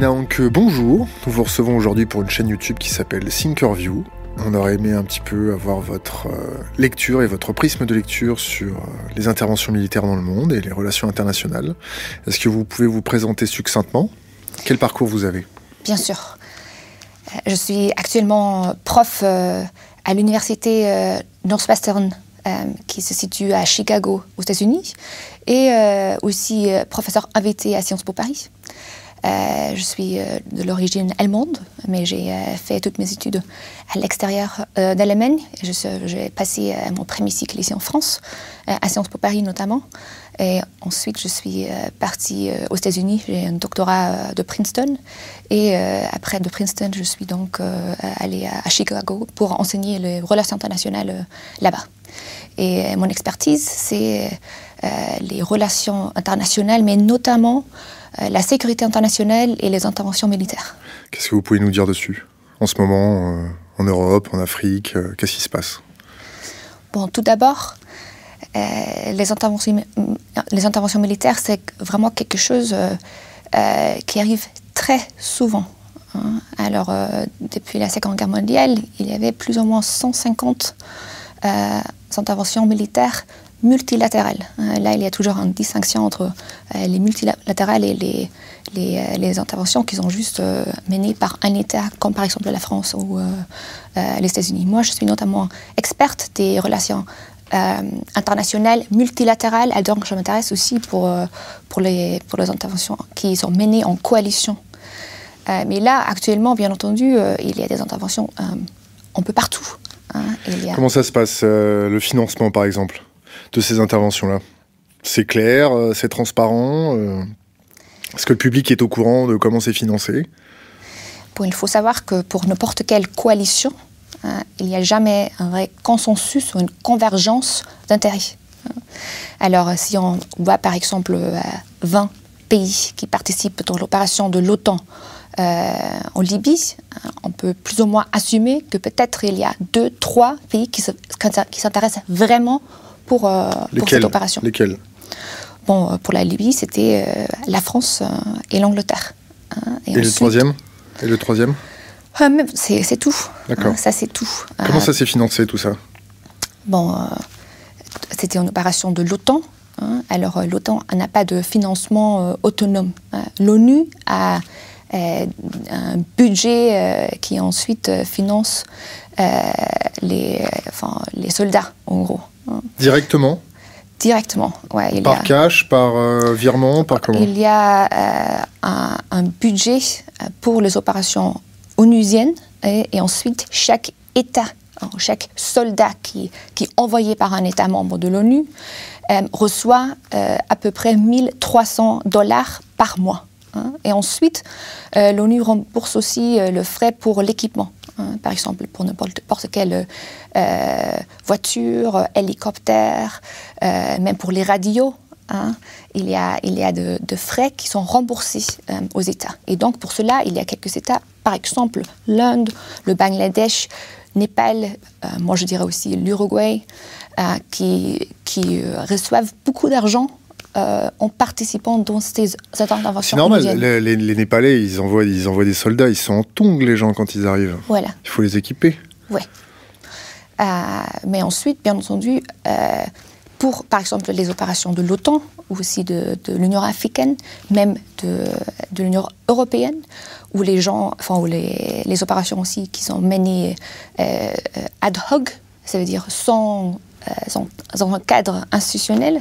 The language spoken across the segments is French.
Bonjour. Nous vous recevons aujourd'hui pour une chaîne YouTube qui s'appelle Thinkerview. On aurait aimé un petit peu avoir votre euh, lecture et votre prisme de lecture sur euh, les interventions militaires dans le monde et les relations internationales. Est-ce que vous pouvez vous présenter succinctement? Quel parcours vous avez? Bien sûr. Euh, je suis actuellement prof à l'université Northwestern qui se situe à Chicago, aux États-Unis, et aussi professeur invité à Sciences Po Paris. Euh, je suis euh, de l'origine allemande, mais j'ai euh, fait toutes mes études à l'extérieur d'Allemagne. J'ai passé mon premier cycle ici en France, à Sciences Po Paris notamment. Et ensuite, je suis partie aux États-Unis. J'ai un doctorat de Princeton. Et après de Princeton, je suis donc allée à, Chicago pour enseigner les relations internationales là-bas. Et mon expertise, c'est les relations internationales, mais notamment la sécurité internationale et les interventions militaires. Qu'est-ce que vous pouvez nous dire dessus En ce moment, euh, en Europe, en Afrique, euh, qu'est-ce qui se passe? Bon, tout d'abord, les, interventions, les interventions militaires, c'est vraiment quelque chose qui arrive très souvent. Hein. Alors, depuis la Seconde Guerre mondiale, il y avait plus ou moins 150 interventions militaires multilatérales. Euh, là, il y a toujours une distinction entre euh, les multilatérales et les, les, euh, interventions qui sont juste menées par un État, comme par exemple la France ou les États-Unis. Moi, je suis notamment experte des relations internationales multilatérales, donc je m'intéresse aussi pour, pour, les, pour les interventions qui sont menées en coalition. mais là, actuellement, bien entendu, il y a des interventions un peu partout. Hein. Comment ça se passe, le financement par exemple? De ces interventions-là C'est clair, euh, c'est transparent euh, Est-ce que le public est au courant de comment c'est financé? Il faut savoir que pour n'importe quelle coalition, hein, il n'y a jamais un vrai consensus ou une convergence d'intérêts. Alors, si on voit par exemple 20 euh, pays qui participent dans l'opération de l'OTAN en Libye, on peut plus ou moins assumer que peut-être il y a deux, trois pays qui s'intéressent vraiment pour, euh, cette opération. Lesquels? Bon, euh, pour la Libye, c'était euh, la France et l'Angleterre. Hein. et, le troisième? Et le troisième? C'est tout. D'accord. ça, c'est tout. Comment ça s'est financé, tout ça? Bon, c'était une opération de l'OTAN. Hein. Alors, l'OTAN n'a pas de financement autonome. Hein. L'ONU a un budget qui ensuite finance les, enfin, les soldats, en gros. Directement Directement, ouais. par cash, par euh, virement, par comment Il y a euh, un, budget euh, pour les opérations onusiennes et, ensuite chaque État, chaque soldat qui, qui est envoyé par un État membre de l'ONU reçoit à peu près 1300 dollars par mois. Hein. Et ensuite, l'ONU rembourse aussi le frais pour l'équipement. Hein, par exemple pour n'importe quelle euh, voiture, hélicoptère, euh, même pour les radios. Hein, il y a, il y a de, frais qui sont remboursés euh, aux États. Et donc, pour cela, il y a quelques États, par exemple l'Inde, le Bangladesh, Népal, moi je dirais aussi l'Uruguay, qui, qui reçoivent beaucoup d'argent euh, en participant dans ces interventions. C'est normal, les, Népalais, ils envoient, ils envoient des soldats, ils sont en tongs les gens quand ils arrivent. Voilà. Il faut les équiper. Oui. Euh, mais ensuite, bien entendu, euh, pour par exemple les opérations de l'OTAN ou aussi de, l'Union africaine, même de, l'Union européenne, où les gens, enfin, où les, les, opérations aussi qui sont menées ad hoc, ça veut dire sans dans un cadre institutionnel,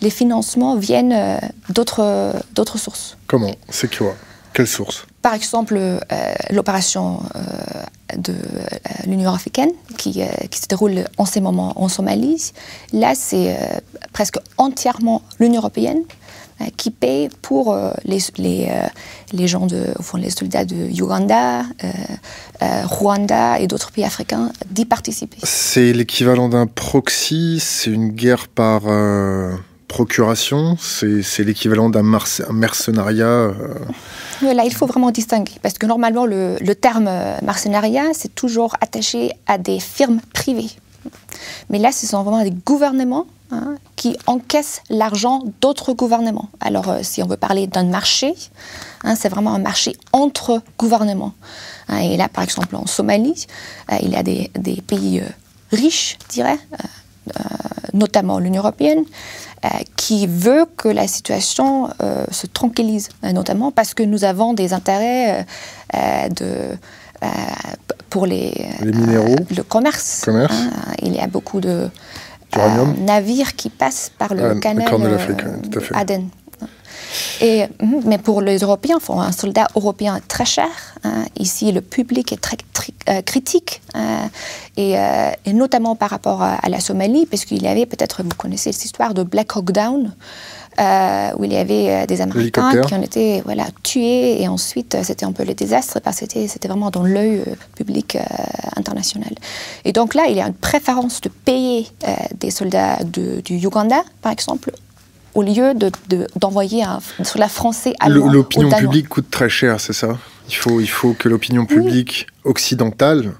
les financements viennent euh, d'autres sources. Comment? C'est quoi? Quelles sources Par exemple, euh, l'opération de l'Union africaine qui, qui, se déroule en ce moment en Somalie. Là, c'est presque entièrement l'Union européenne euh, qui paye pour euh, les, les, euh, les, gens de, enfin, les soldats de Uganda, Rwanda et d'autres pays africains d'y participer. C'est l'équivalent d'un proxy, c'est une guerre par procuration, c'est l'équivalent d'un mercenariat. Là, il faut vraiment distinguer, parce que normalement, le, le terme mercenariat, c'est toujours attaché à des firmes privées. Mais là, ce sont vraiment des gouvernements hein, qui encaissent l'argent d'autres gouvernements. Alors, euh, si on veut parler d'un marché, hein, c'est vraiment un marché entre gouvernements. Hein, et là, par exemple, en Somalie, euh, il y a des, pays euh, riches, je dirais, notamment l'Union européenne, qui veut que la situation se tranquillise, notamment parce que nous avons des intérêts de pour les, minéraux, le commerce. il y a beaucoup de euh, navires qui passent par le ah, canal de euh, Aden. Et, mhm, mais pour les Européens, un soldat européen très cher. Hein. Ici, le public est très, euh, critique, hein. et, notamment par rapport à, la Somalie, parce qu'il y avait peut-être, vous connaissez cette histoire de Black Hawk Down, où il y avait des Américains qui ont été voilà, tués, et ensuite c'était un peu le désastre, parce que c'était vraiment dans l'œil public international. Et donc là, il y a une préférence de payer des soldats du Ouganda, par exemple, au lieu d'envoyer de, sur la français à L'opinion publique coûte très cher, c'est ça? Il faut, il faut que l'opinion publique occidentale,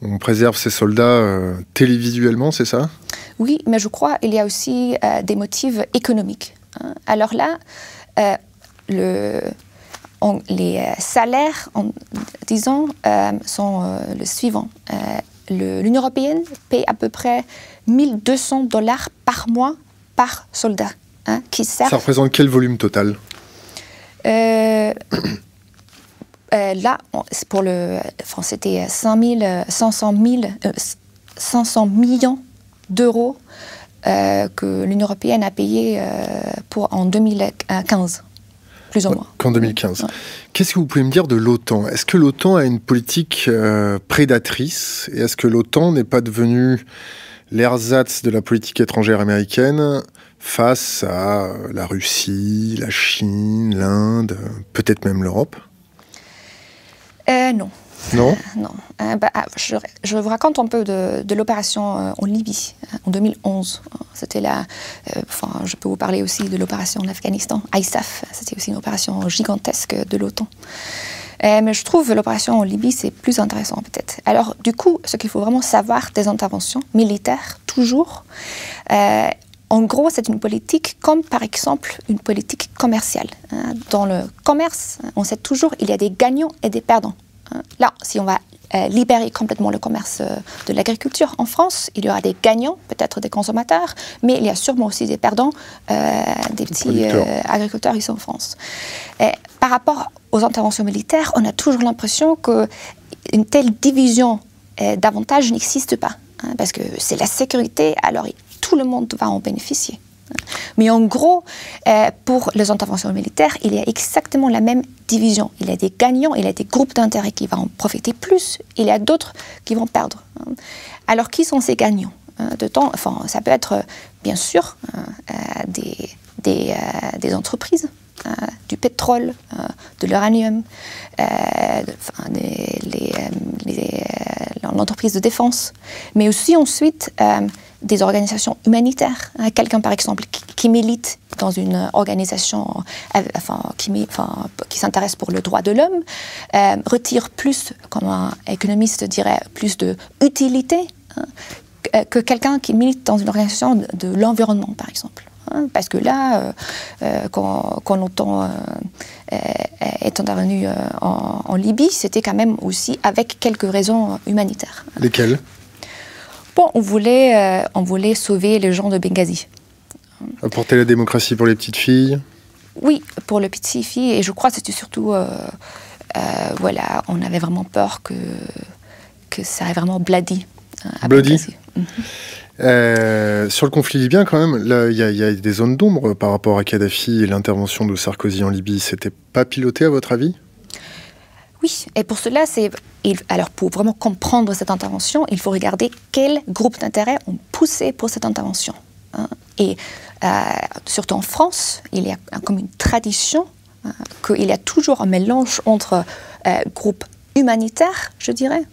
on préserve ses soldats euh, télévisuellement, c'est ça? Oui, mais je crois qu'il y a aussi euh, des motifs économiques. Hein. Alors là, euh, le, les salaires, en, disons, sont le suivant. L'Union européenne paye à peu près 1200 dollars par mois par soldat. Hein, qui Ça représente quel volume total? Euh, euh, Là, pour le, c'était 500 500 millions d'euros euh, que l'Union européenne a payé pour, en 2015 plus ou moins. Qu'en 2015. Qu'est-ce que vous pouvez me dire de l'OTAN? Est-ce que l'OTAN a une politique prédatrice? Et est-ce que l'OTAN n'est pas devenue l'ersatz de la politique étrangère américaine face à la Russie, la Chine, l'Inde, peut-être même l'Europe? Euh, Non. Non Non. Euh, bah, ah, je, vous raconte un peu de, l'opération euh, en Libye en 2011. C'était là. enfin, je peux vous parler aussi de l'opération en Afghanistan, ISAF. C'était aussi une opération gigantesque de l'OTAN. mais je trouve l'opération en Libye, c'est plus intéressant peut-être. Alors, du coup, ce qu'il faut vraiment savoir des interventions militaires, toujours, en gros, c'est une politique comme par exemple une politique commerciale. Hein. Dans le commerce, on sait toujours il y a des gagnants et des perdants. Hein. Là, si on va euh, libérer complètement le commerce euh, de l'agriculture en France, il y aura des gagnants, peut-être des consommateurs, mais il y a sûrement aussi des perdants, euh, des petits agriculteurs ici en France. Et par rapport aux interventions militaires, on a toujours l'impression qu'une telle division d'avantages n'existe pas. Hein, parce que c'est la sécurité, alors tout le monde va en bénéficier. Mais en gros, euh, pour les interventions militaires, il y a exactement la même division. Il y a des gagnants, il y a des groupes d'intérêt qui vont en profiter plus, il y a d'autres qui vont perdre. Alors, qui sont ces gagnants enfin, Ça peut être, bien sûr, euh, des, euh, entreprises, du pétrole, de l'uranium, l'entreprise de défense, mais aussi ensuite des organisations humanitaires. Hein, quelqu'un, par exemple, qui, milite dans une organisation euh, enfin, qui, s'intéresse pour le droit de l'homme, euh, retire plus, comme un économiste dirait, plus de utilité hein, euh, que quelqu'un qui milite dans une organisation de, l'environnement, par exemple. Hein. parce que là, quand, quand l'OTAN est intervenu en, en Libye, c'était quand même aussi avec quelques raisons humanitaires. Lesquelles? Bon, on voulait, euh, on voulait sauver les gens de Benghazi. Apporter la démocratie pour les petites filles? Oui, pour les petites filles. Et je crois que c'était surtout. Euh, euh, voilà, on avait vraiment peur que, que ça ait vraiment bloody. Bloody mhm. sur le conflit libyen, quand même, il y, y, a des zones d'ombre par rapport à Kadhafi et l'intervention de Sarkozy en Libye. C'était pas piloté, à votre avis? Oui, et pour cela, alors pour vraiment comprendre cette intervention, il faut regarder quels groupes d'intérêt ont poussé pour cette intervention. Hein. Et euh, surtout en France, il y a comme une tradition hein, qu'il y a toujours un mélange entre euh, groupes humanitaires, je dirais,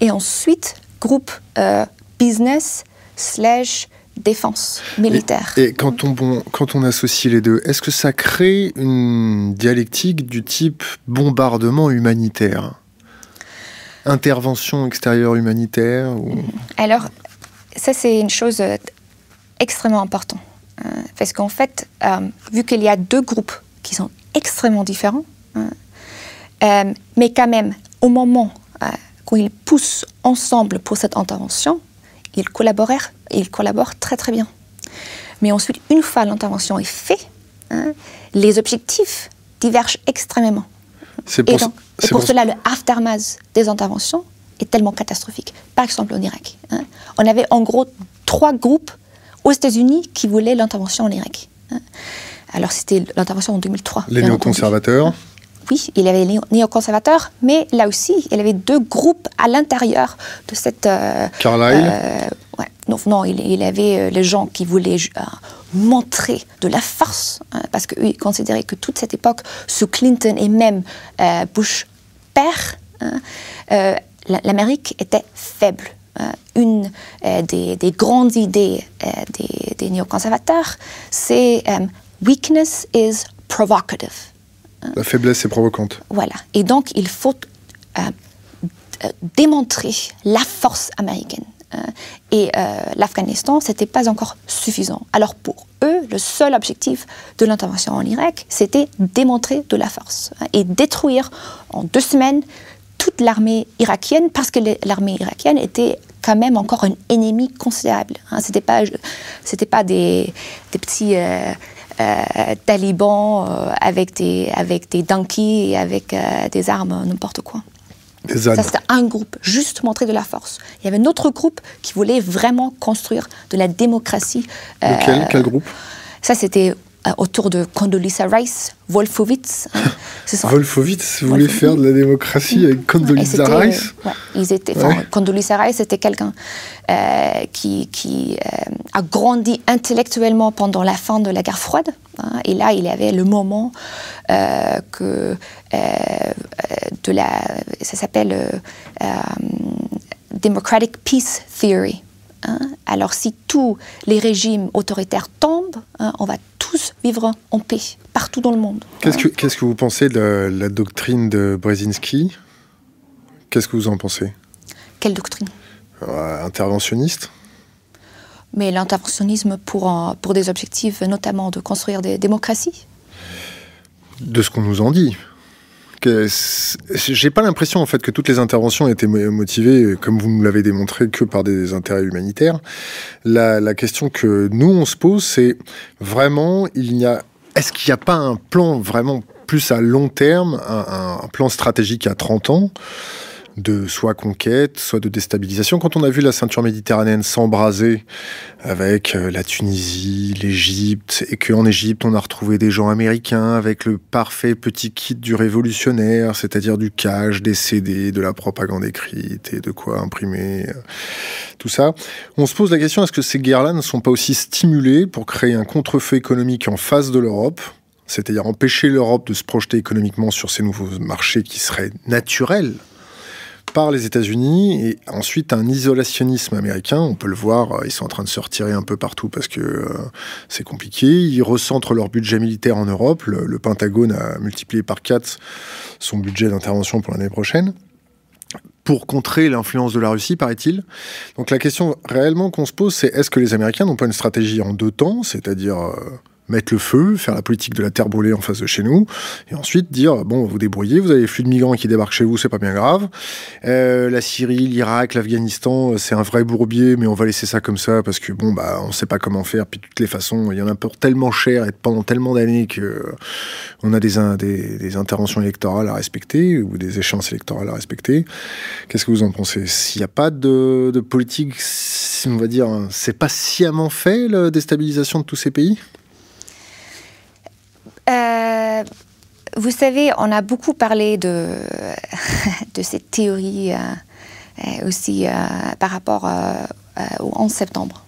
et ensuite groupes euh, business slash défense militaire. Et, quand, on, quand on associe les deux, est-ce que ça crée une dialectique du type bombardement humanitaire? Intervention extérieure humanitaire Alors, ça, c'est une chose extrêmement importante. parce qu'en fait, vu qu'il y a deux groupes qui sont extrêmement différents, mais quand même, au moment quand ils poussent ensemble pour cette intervention, ils collaborent, ils collaborent très très bien. Mais ensuite, une fois l'intervention est faite, hein, les objectifs divergent extrêmement. C'est pour, et, pour, cela, le aftermath des interventions est tellement catastrophique. Par exemple, en Irak, hein. on avait en gros trois groupes aux États-Unis qui voulaient l'intervention en Irak. Hein. Alors, c'était l'intervention en 2003. Les néoconservateurs oui, il y avait les néoconservateurs, mais là aussi, il y avait deux groupes à l'intérieur de cette. Euh, Carlyle? euh, ouais. non, non, il, y avait euh, les gens qui voulaient montrer de la force, hein, parce qu'eux, ils considéraient que toute cette époque, sous Clinton et même Bush père, hein, l'Amérique était faible. Hein. Une des, grandes idées des, des néoconservateurs, c'est weakness is provocative. La faiblesse est provocante. Voilà. Et donc, il faut euh, euh, démontrer la force américaine. Euh, et l'Afghanistan, ce n'était pas encore suffisant. Alors pour eux, le seul objectif de l'intervention en Irak, c'était démontrer de la force hein, et détruire en deux semaines toute l'armée irakienne, parce que l'armée irakienne était quand même encore un ennemi considérable. Hein. Ce n'était pas, des, petits... talibans euh, avec, des, avec des donkeys et avec euh, des armes, n'importe quoi. Ça, c'était un groupe, juste montrer de la force. Il y avait un autre groupe qui voulait vraiment construire de la démocratie. Lequel? Quel groupe? Ça, c'était euh, autour de Condoleezza Rice, Wolfowitz. Hein. Wolfowitz voulait faire de la démocratie avec Condoleezza Rice? ils étaient, Condoleezza Rice était quelqu'un euh, qui, qui euh, a grandi intellectuellement pendant la fin de la guerre froide. Hein. et là, il y avait le moment que de la, ça s'appelle Democratic Peace Theory. Hein. Alors si tous les régimes autoritaires tombent, on va vivre en paix partout dans le monde. Qu'est-ce que, qu'est-ce que vous pensez de la, doctrine de Brzezinski? Qu'est-ce que vous en pensez? Quelle doctrine? Euh, Interventionniste? Mais l'interventionnisme pour, pour des objectifs notamment de construire des démocraties? De ce qu'on nous en dit j'ai pas l'impression en fait que toutes les interventions étaient motivées, comme vous nous l'avez démontré, que par des intérêts humanitaires. La, question que nous on se pose, c'est vraiment, il y a, est-ce qu'il n'y a pas un plan vraiment plus à long terme, un plan stratégique à 30 ans? De soit conquête, soit de déstabilisation. Quand on a vu la ceinture méditerranéenne s'embraser avec euh, la Tunisie, l'Égypte, et qu'en Égypte on a retrouvé des gens américains avec le parfait petit kit du révolutionnaire, c'est-à-dire du cash, des CD, de la propagande écrite et de quoi imprimer, euh, tout ça, on se pose la question est-ce que ces guerres-là ne sont pas aussi stimulées pour créer un contre-feu économique en face de l'Europe c'est-à-dire empêcher l'Europe de se projeter économiquement sur ces nouveaux marchés qui seraient naturels par les États-Unis et ensuite un isolationnisme américain. On peut le voir, euh, ils sont en train de se retirer un peu partout parce que euh, c'est compliqué. Ils recentrent leur budget militaire en Europe. Le, Pentagone a multiplié par 4 son budget d'intervention pour l'année prochaine pour contrer l'influence de la Russie, paraît-il. Donc la question réellement qu'on se pose, c'est est-ce que les Américains n'ont pas une stratégie en deux temps, c'est-à-dire euh, mettre le feu, faire la politique de la terre brûlée en face de chez nous, et ensuite dire bon, vous débrouillez, vous avez les flux de migrants qui débarquent chez vous, c'est pas bien grave. Euh, la Syrie, l'Irak, l'Afghanistan, c'est un vrai bourbier, mais on va laisser ça comme ça parce que bon, bah, on sait pas comment faire. Puis de toutes les façons, il y en a pour tellement cher et pendant tellement d'années que on a des, des, interventions électorales à respecter ou des échéances électorales à respecter. Qu'est-ce que vous en pensez? S'il n'y a pas de, de politique, on va dire, c'est pas sciemment fait la déstabilisation de tous ces pays? Euh, vous savez, on a beaucoup parlé de, de cette théorie euh, euh, aussi par rapport au 11 septembre.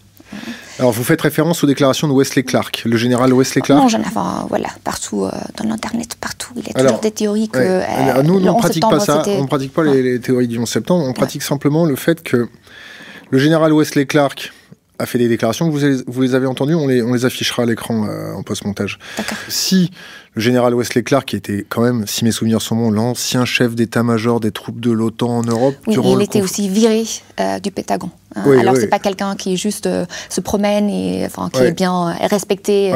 Alors, vous faites référence aux déclarations de Wesley Clark, le général Wesley Clark Non, j'en ai, voilà, partout, dans l'Internet, partout. Il y a toujours des théories que. nous, on ne pratique pas ça, on ne pratique pas les, théories du 11 septembre, on pratique simplement le fait que le général Wesley Clark, a fait des déclarations. Vous, vous les avez entendues, on les, on les affichera à l'écran euh, en post-montage. Si le général Wesley Clark, qui était quand même, si mes souvenirs sont bons, l'ancien chef d'état-major des troupes de l'OTAN en Europe. Oui, il était aussi viré euh, du Pétagon. Hein. Alors, ce c'est pas quelqu'un qui juste euh, se promène et enfin, qui est bien respecté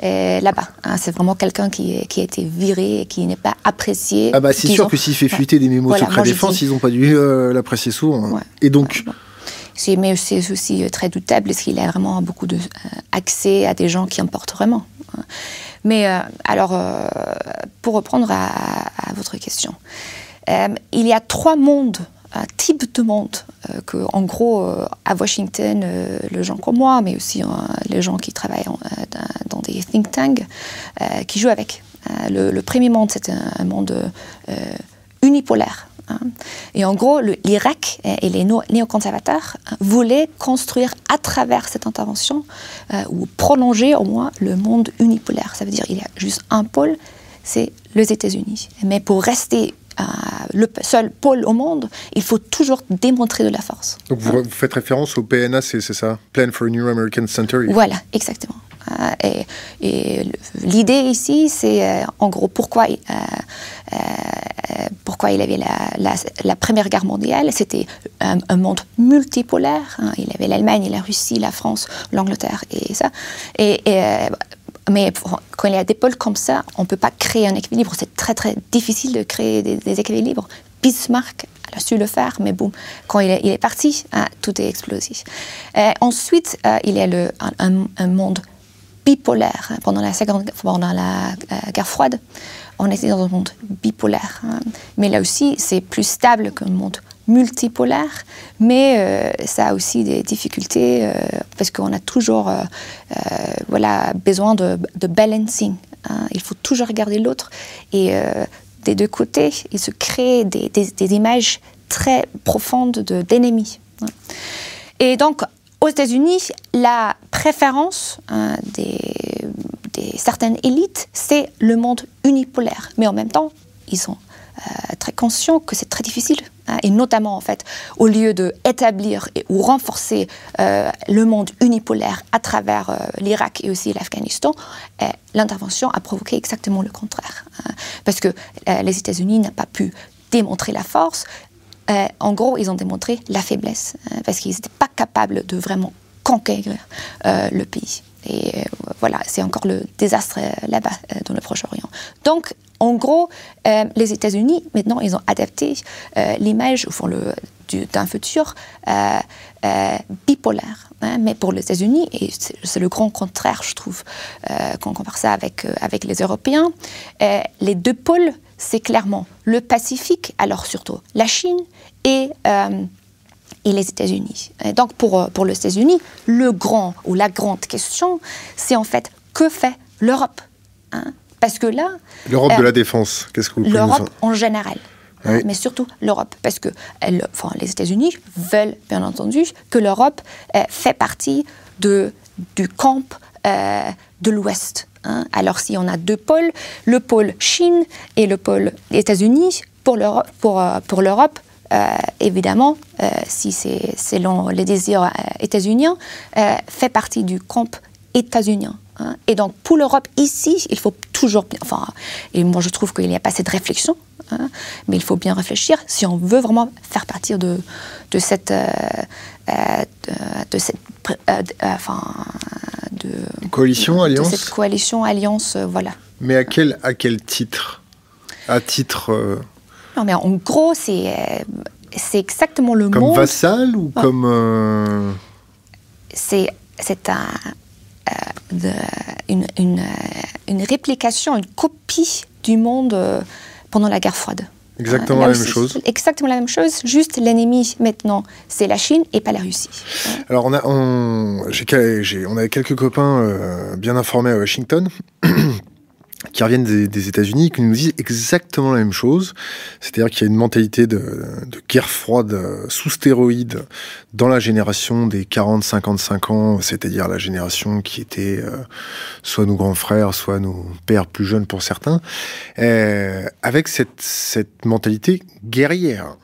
là-bas. Hein. C'est vraiment quelqu'un qui, qui, a été viré et qui n'est pas apprécié. Ah bah c'est sûr que s'il fait fuiter des mémos secret défense, ils n'ont pas dû l'apprécier souvent. Hein. Et donc. Mais c'est aussi très doutable parce qu'il a vraiment beaucoup de accès à des gens qui importent vraiment. Mais alors, pour reprendre à, votre question, il y a trois mondes un type de monde euh, que, en gros, euh, à Washington, euh, les gens comme moi, mais aussi les gens qui travaillent dans des think tanks, qui jouent avec. Le, premier monde, c'est un, monde unipolaire. Hein. Et en gros, l'Irak et les néoconservateurs voulaient construire à travers cette intervention, ou prolonger au moins le monde unipolaire. Ça veut dire qu'il y a juste un pôle, c'est les États-Unis. Mais pour rester le seul pôle au monde, il faut toujours démontrer de la force. Donc vous, faites référence au PNA, c'est ça? Plan for a New American Center Voilà, exactement. Euh, et, l'idée ici, c'est euh, en gros pourquoi, euh, pourquoi il avait la, Première Guerre mondiale. C'était un, monde multipolaire. Hein. Il avait l'Allemagne, la Russie, la France, l'Angleterre et ça. Et, mais quand il y a des pôles comme ça, on ne peut pas créer un équilibre. C'est très très difficile de créer des, équilibres. Bismarck a su le faire, mais bon, quand il est, parti, hein, tout est explosé. Euh, ensuite, euh, il y a un, monde bipolaire. Pendant la, seconde, pendant la euh, guerre froide, on était dans un monde bipolaire. Hein. Mais là aussi, c'est plus stable qu'un monde multipolaire, mais euh, ça a aussi des difficultés euh, parce qu'on a toujours euh, voilà, besoin de, balancing. Hein. Il faut toujours regarder l'autre et des deux côtés, il se crée des, images très profondes d'ennemis. Hein. Et donc, aux États-Unis, la préférence des, certaines élites, c'est le monde unipolaire. Mais en même temps, ils sont euh, très conscient que c'est très difficile. Hein, et notamment, en fait, au lieu d'établir ou renforcer euh, le monde unipolaire à travers euh, l'Irak et aussi l'Afghanistan, l'intervention a provoqué exactement le contraire. Hein. parce que les États-Unis n'ont pas pu démontrer la force. en gros, ils ont démontré la faiblesse, hein, parce qu'ils n'étaient pas capables de vraiment conquérir le pays. Et voilà, c'est encore le désastre là-bas, dans le Proche-Orient. Donc, en gros, euh, les États-Unis, maintenant, ils ont adapté euh, l'image d'un futur euh, bipolaire. Hein. mais pour les États-Unis, et c'est le grand contraire, je trouve, quand on compare ça avec, avec les Européens, les deux pôles, c'est clairement le Pacifique, alors surtout la Chine et et les États-Unis. Donc pour, pour les États-Unis, le grand ou la grande question, c'est en fait que fait l'Europe hein? Parce que là. L'Europe de la euh, défense, qu'est-ce que vous L'Europe en général. mais surtout l'Europe, parce que elle, enfin, les États-Unis veulent, bien entendu, que l'Europe euh, fait partie de, du camp euh, de l'Ouest. Hein. Alors, si on a deux pôles, le pôle Chine et le pôle États-Unis, pour l'Europe, pour, pour l'Europe évidemment, si c'est selon les désirs états-uniens, fait partie du camp états-unien. Hein. Et donc, pour l'Europe, ici, il faut toujours. Enfin, et moi, je trouve qu'il n'y a pas cette réflexion, hein, mais il faut bien réfléchir si on veut vraiment faire partie de, de cette. Euh, euh, de, cette. Euh, enfin. De, coalition, alliance Cette coalition, alliance, voilà. Mais à quel, à quel titre? À titre. Non, mais en gros, c'est. c'est exactement le mot. Comme vassal ou comme. C'est, c'est un, euh, une, une, euh, une, réplication, une copie du monde euh, pendant la guerre froide. Exactement la même chose. Exactement la même chose, juste l'ennemi maintenant, c'est la Chine et pas la Russie. Alors on a, on, on a quelques copains bien informés à Washington qui reviennent des, États-Unis, qui nous disent exactement la même chose. C'est-à-dire qu'il y a une mentalité de, guerre froide euh, sous stéroïdes dans la génération des 40-55 ans, c'est-à-dire la génération qui était euh, soit nos grands frères, soit nos pères plus jeunes pour certains, euh, avec cette, cette mentalité guerrière.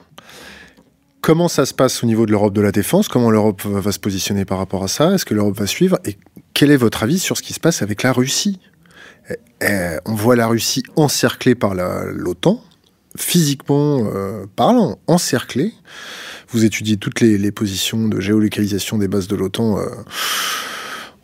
Comment ça se passe au niveau de l'Europe de la défense? Comment l'Europe va se positionner par rapport à ça? Est-ce que l'Europe va suivre? Et quel est votre avis sur ce qui se passe avec la Russie? Eh, on voit la Russie encerclée par l'OTAN, physiquement euh, parlant, encerclée. vous étudiez toutes les, positions de géolocalisation des bases de l'OTAN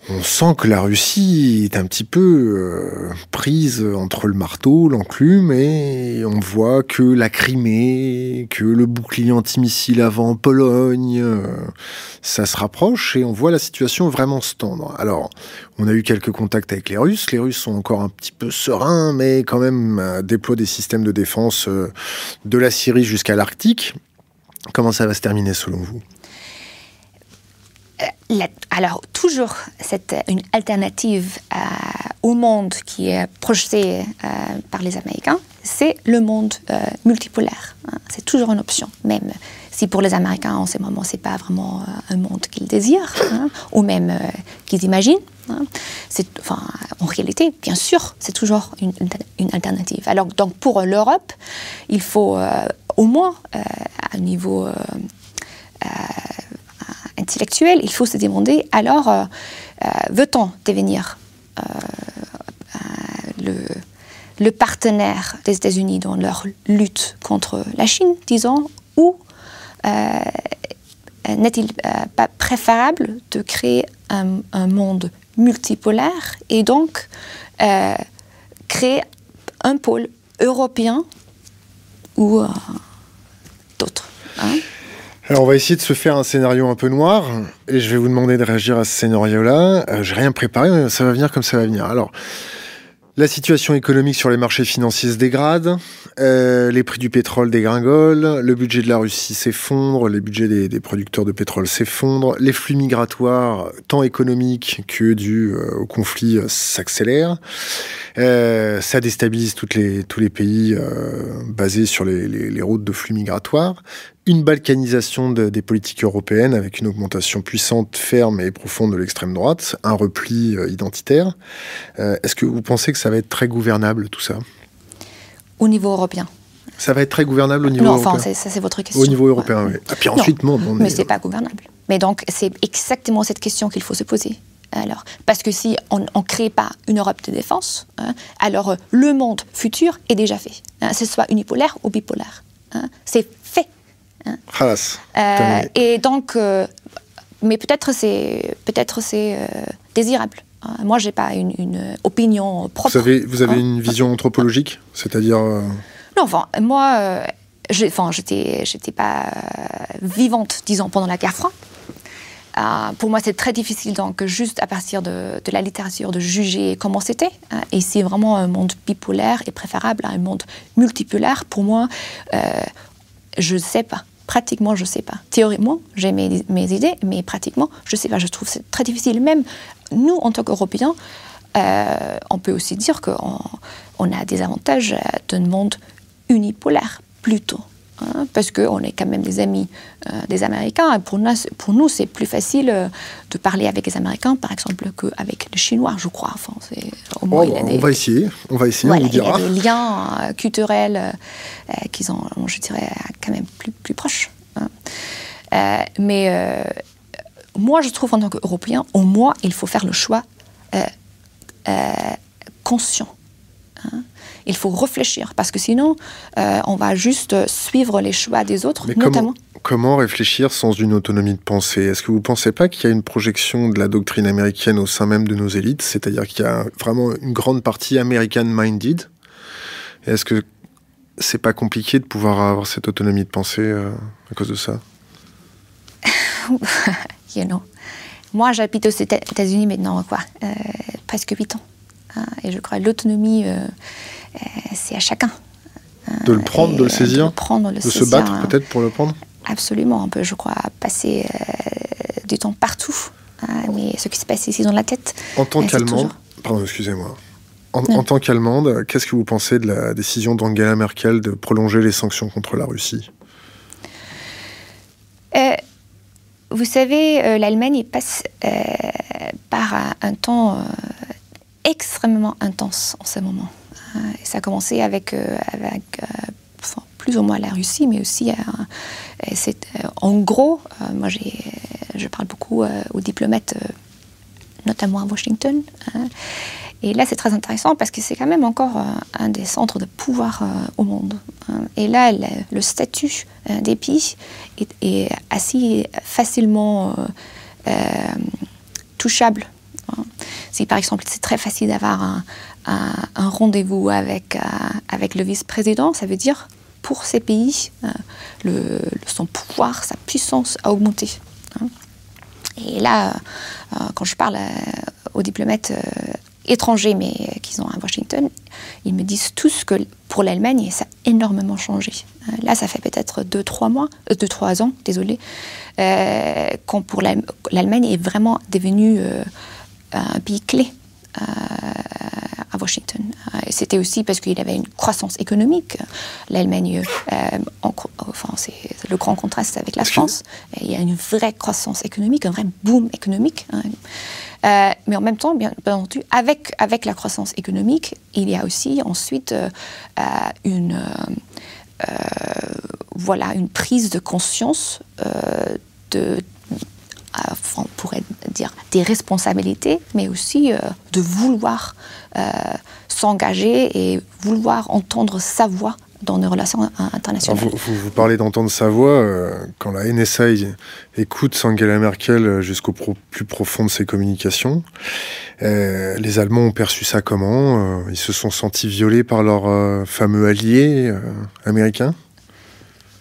on sent que la Russie est un petit peu euh, prise entre le marteau, l'enclume, et on voit que la Crimée, que le bouclier antimissile avant Pologne, euh, ça se rapproche et on voit la situation vraiment se tendre. Alors, on a eu quelques contacts avec les Russes. Les Russes sont encore un petit peu sereins, mais quand même euh, déploient des systèmes de défense de la Syrie jusqu'à l'Arctique. Comment ça va se terminer selon vous? Euh, alors, toujours c'est une alternative euh, au monde qui est projeté euh, par les Américains, c'est le monde multipolaire. Hein. C'est toujours une option, même si pour les Américains, en ce moment, ce n'est pas vraiment un monde qu'ils désirent, hein, ou même qu'ils imaginent. Hein. En réalité, bien sûr, c'est toujours une, une, alternative. Alors, donc, pour l'Europe, il faut au moins, à un niveau intellectuel, il faut se demander alors, euh, euh, veut-on devenir euh, le, partenaire des États-Unis dans leur lutte contre la Chine, disons, ou n'est-il pas préférable de créer un, un, monde multipolaire et donc créer un pôle européen ou d'autres hein? Alors on va essayer de se faire un scénario un peu noir et je vais vous demander de réagir à ce scénario-là. Euh, j'ai rien préparé, ça va venir comme ça va venir. Alors, la situation économique sur les marchés financiers se dégrade, euh, les prix du pétrole dégringolent, le budget de la Russie s'effondre, les budgets des, producteurs de pétrole s'effondrent, les flux migratoires, tant économiques que dus euh, au conflit, s'accélèrent. Ça déstabilise tous les pays basés sur les, routes de flux migratoires. Une balkanisation des politiques européennes avec une augmentation puissante, ferme et profonde de l'extrême droite, un repli euh, identitaire. Est-ce que vous pensez que ça va être très gouvernable tout ça? Au niveau européen ça va être très gouvernable au niveau européen? Non, enfin, ça c'est votre question. Au niveau européen, oui. Et ah, puis ensuite, non, non mais c'est pas gouvernable. Mais donc, c'est exactement cette question qu'il faut se poser. Alors, parce que si on ne crée pas une Europe de défense, hein, alors euh, le monde futur est déjà fait. Hein, ce soit unipolaire ou bipolaire. Hein, c'est fait. Hein. Euh, et donc, euh, mais peut-être c'est peut-être c'est désirable. Moi, j'ai pas une, opinion propre. Vous avez, vous avez une vision anthropologique, c'est-à-dire Non, enfin, moi, enfin, j'étais, j'étais pas vivante, disons, pendant la guerre froide. Euh, pour moi, c'est très difficile, donc, juste à partir de, la littérature, de juger comment c'était. Hein. et c'est vraiment un monde bipolaire et préférable à un monde multipolaire. Pour moi, euh, je ne sais pas. Pratiquement, je ne sais pas. Théoriquement, j'ai mes, idées, mais pratiquement, je ne sais pas. Je trouve c'est très difficile. Même nous, en tant qu'Européens, euh, on peut aussi dire qu'on on a des avantages d'un monde unipolaire, plutôt. Hein, parce qu'on est quand même des amis euh, des Américains. Et pour nous, pour nous c'est plus facile euh, de parler avec les Américains, par exemple, qu'avec les Chinois, je crois. Enfin, au moins, on va essayer. On va essayer. il y a des liens euh, culturels qui sont, je dirais, quand même plus, plus proches. Hein. mais moi, je trouve en tant qu'Européen, au moins, il faut faire le choix conscient. Hein il faut réfléchir, parce que sinon, euh, on va juste suivre les choix des autres, notamment. Comment, réfléchir sans une autonomie de pensée? Est-ce que vous ne pensez pas qu'il y a une projection de la doctrine américaine au sein même de nos élites? C'est-à-dire qu'il y a vraiment une grande partie American-minded Est-ce que c'est pas compliqué de pouvoir avoir cette autonomie de pensée euh, à cause de ça? You know. Moi, j'habite aux États-Unis maintenant, quoi, euh, presque 8 ans. Hein, et je crois l'autonomie euh, c'est à chacun. De le prendre, de le saisir De, prendre, de se battre peut-être pour le prendre Absolument, on peut, je crois, passer euh, du temps partout. Hein, mais ce qui se passe ici dans la tête. En tant euh, qu'Allemande, pardon, excusez-moi. En, tant qu'Allemande, qu'est-ce que vous pensez de la décision d'Angela Merkel de prolonger les sanctions contre la Russie? Vous savez, l'Allemagne passe par un temps extrêmement intense en ce moment. Euh, ça a commencé avec, euh, euh, plus ou moins la Russie, mais aussi, en gros, moi je parle beaucoup aux diplomates, notamment à Washington, hein, Et là, c'est très intéressant parce que c'est quand même encore un des centres de pouvoir au monde. Hein. Et là, le, statut des pays est, assez facilement touchable. Hein. Si par exemple, c'est très facile d'avoir un, rendez-vous avec, avec le vice-président, ça veut dire pour ces pays, le, son pouvoir, sa puissance a augmenté. Hein. Et là, euh, quand je parle euh, aux diplomates euh, étrangers, mais qui sont à Washington, ils me disent tous que pour l'Allemagne, ça a énormément changé. Là, ça fait peut-être 2-3 mois, 2-3 ans, désolé, quand pour l'Allemagne est vraiment devenu un pays clé à Washington. C'était aussi parce qu'il y avait une croissance économique. L'Allemagne, enfin, c'est le grand contraste avec la France. Il y a une vraie croissance économique, un vrai boom économique. Hein. Euh, mais en même temps, bien, entendu, avec, avec la croissance économique, il y a aussi ensuite euh, euh, une, voilà, une prise de conscience de, on pourrait dire des responsabilités, mais aussi de vouloir s'engager et vouloir entendre sa voix dans nos relations internationales. Vous, parlez d'entendre sa voix. Euh, quand la NSA écoute Angela Merkel euh, jusqu'au plus profond de ses communications, euh, les Allemands ont perçu ça comment Ils se sont sentis violés par leur fameux allié américain?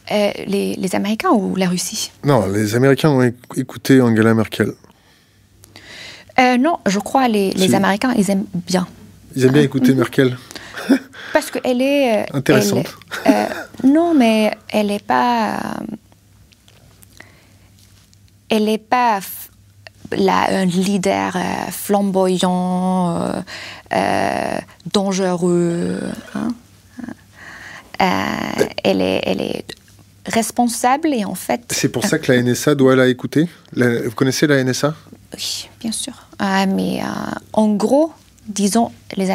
Les, les, Américains ou la Russie? Non, les Américains ont écouté Angela Merkel. non, je crois les, les Américains, ils aiment bien. Ils aiment bien écouter mhm. Merkel parce qu'elle est... Euh, Intéressante. Euh, non, mais elle n'est pas... Elle n'est pas un leader euh, flamboyant, dangereux. Hein. elle, est, elle est responsable et en fait... C'est pour ça que la NSA doit la écouter Vous connaissez la NSA Oui, bien sûr. Ah, mais en gros, disons, les,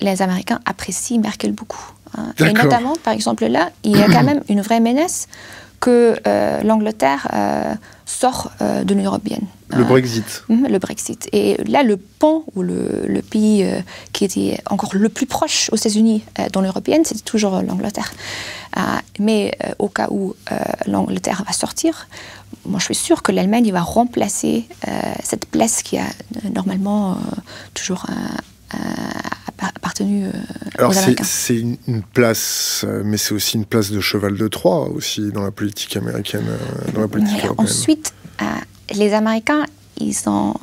les Américains apprécient Merkel beaucoup. Hein. Et notamment, par exemple, là, il y a quand même une vraie menace que euh, l'Angleterre euh, sort euh, de l'Union européenne. Le Brexit. Mhm, le Brexit. Et là, le pont ou le, pays qui était encore le plus proche aux États-Unis dans l'Union européenne, c'était toujours l'Angleterre. mais au cas où l'Angleterre va sortir, moi je suis sûre que l'Allemagne va remplacer cette place qui a normalement toujours appartenu Alors c'est une place, euh, mais c'est aussi une place de cheval de Troie aussi dans la politique américaine, euh, dans la politique européenne. Ensuite, euh, les Américains, ils sont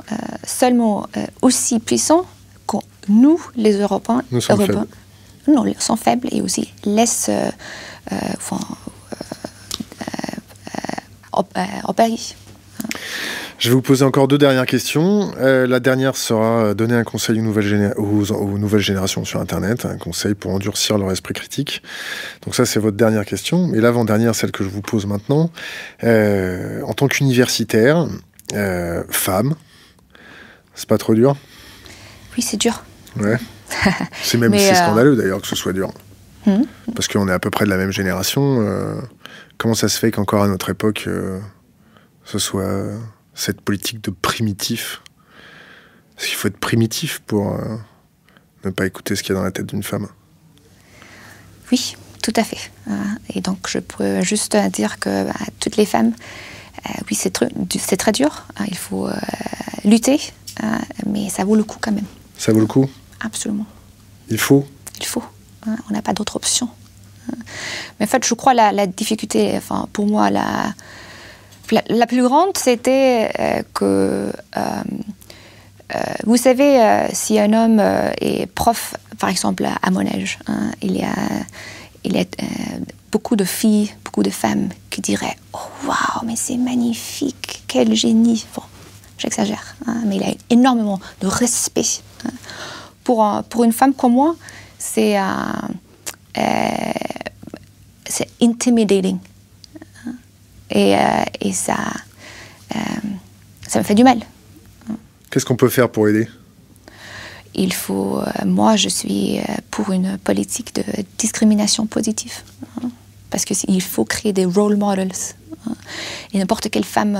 seulement aussi puissants que nous, les Européens. Nous sommes faibles. Non, ils sont faibles et aussi laissent enfin, opérer. Je vais vous poser encore deux dernières questions. Euh, la dernière sera euh, donner un conseil aux nouvelles, aux, nouvelles, générations sur Internet, un conseil pour endurcir leur esprit critique. Donc ça, c'est votre dernière question. Et l'avant-dernière, celle que je vous pose maintenant. Euh, en tant qu'universitaire, femme, c'est pas trop dur? Oui, c'est dur. Ouais. C'est même scandaleux d'ailleurs que ce soit dur. Hmm. Parce qu'on est à peu près de la même génération. comment ça se fait qu'encore à notre époque, ce soit cette politique de primitif. Parce qu'il faut être primitif pour euh, ne pas écouter ce qu'il y a dans la tête d'une femme. Oui, tout à fait. Euh, et donc je peux juste dire que bah, toutes les femmes, euh, oui, c'est très dur, hein, il faut lutter, mais ça vaut le coup quand même. Ça vaut le coup? Absolument. Il faut? Il faut. Hein, on n'a pas d'autre option. Mais en fait, je crois la, la difficulté, enfin, pour moi, la, la, plus grande, c'était euh, que, euh, euh, vous savez, si un homme est prof, par exemple, à mon âge, hein, il y a, beaucoup de filles, beaucoup de femmes qui diraient Oh, waouh, mais c'est magnifique, quel génie. Bon, j'exagère, hein, mais il a énormément de respect. Hein. Pour, pour une femme comme moi, c'est c'est intimidating. Et, euh, et ça, euh, ça me fait du mal. Qu'est-ce qu'on peut faire pour aider? Il faut, euh, moi, je suis pour une politique de discrimination positive. Hein, parce qu'il faut créer des role models. Hein. et n'importe quelle femme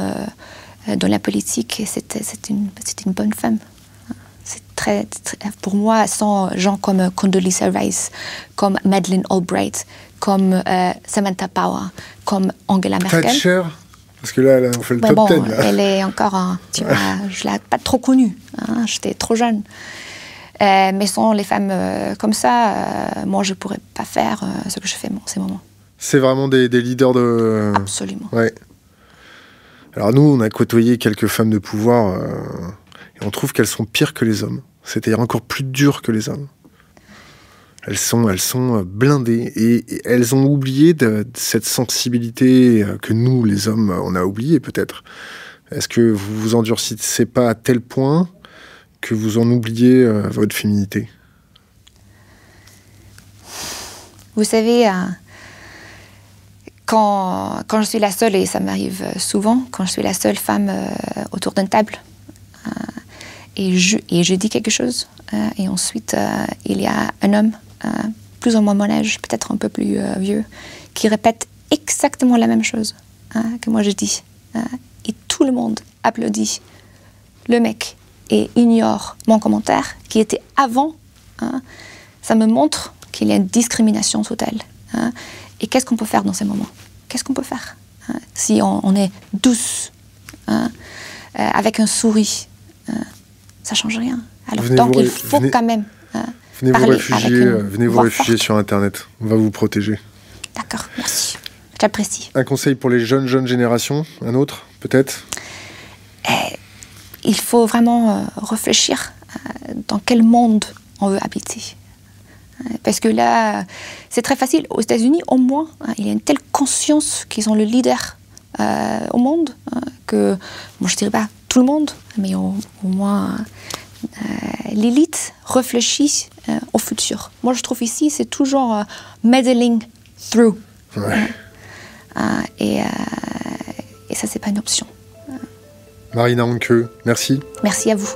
dans la politique, c'est une, une bonne femme. Hein. C'est très, pour moi, sont gens comme Condoleezza Rice, comme Madeleine Albright, comme Samantha Power, comme Angela Merkel. Thatcher parce que là, on fait le top bon, 10. Elle est encore, tu vois, je ne l'ai pas trop connue. Hein, J'étais trop jeune. mais sans les femmes comme ça, moi, je ne pourrais pas faire ce que je fais en ces moments. C'est vraiment des, des, leaders de. Absolument. Ouais. Alors nous, on a côtoyé quelques femmes de pouvoir euh, et on trouve qu'elles sont pires que les hommes. C'est-à-dire encore plus dures que les hommes. Elles sont, elles sont euh, blindées et, elles ont oublié cette sensibilité euh, que nous, les hommes, on a oublié peut-être. Est-ce que vous vous endurcissez pas à tel point que vous en oubliez euh, votre féminité? Vous savez, euh, quand, quand, je suis la seule, et ça m'arrive souvent, quand je suis la seule femme euh, autour d'une table, euh, et, je, et je dis quelque chose, euh, et ensuite il y a un homme, plus ou moins mon âge, peut-être un peu plus vieux, qui répète exactement la même chose hein, que moi je dis. et tout le monde applaudit le mec et ignore mon commentaire qui était avant. Hein, ça me montre qu'il y a une discrimination totale. Hein, et qu'est-ce qu'on peut faire dans ces moments? Qu'est-ce qu'on peut faire Si on, on, est douce, euh, avec un souris, hein, ça change rien. Alors venez donc il faut venez, quand même venez vous réfugier, venez vous réfugier sur Internet. On va vous protéger. D'accord, merci. J'apprécie. Un conseil pour les jeunes jeunes générations, un autre peut-être? Eh, Il faut vraiment euh, réfléchir euh, dans quel monde on veut habiter. Parce que là, c'est très facile. Aux États-Unis, au moins, hein, il y a une telle conscience qu'ils sont le leader euh, au monde hein, que, bon, je ne dirais pas tout le monde, mais au, au moins euh, l'élite réfléchit euh, au futur. Moi, je trouve ici, c'est toujours euh, meddling through. Ouais. et, et ça, c'est pas une option. Marina Anke, merci. Merci à vous.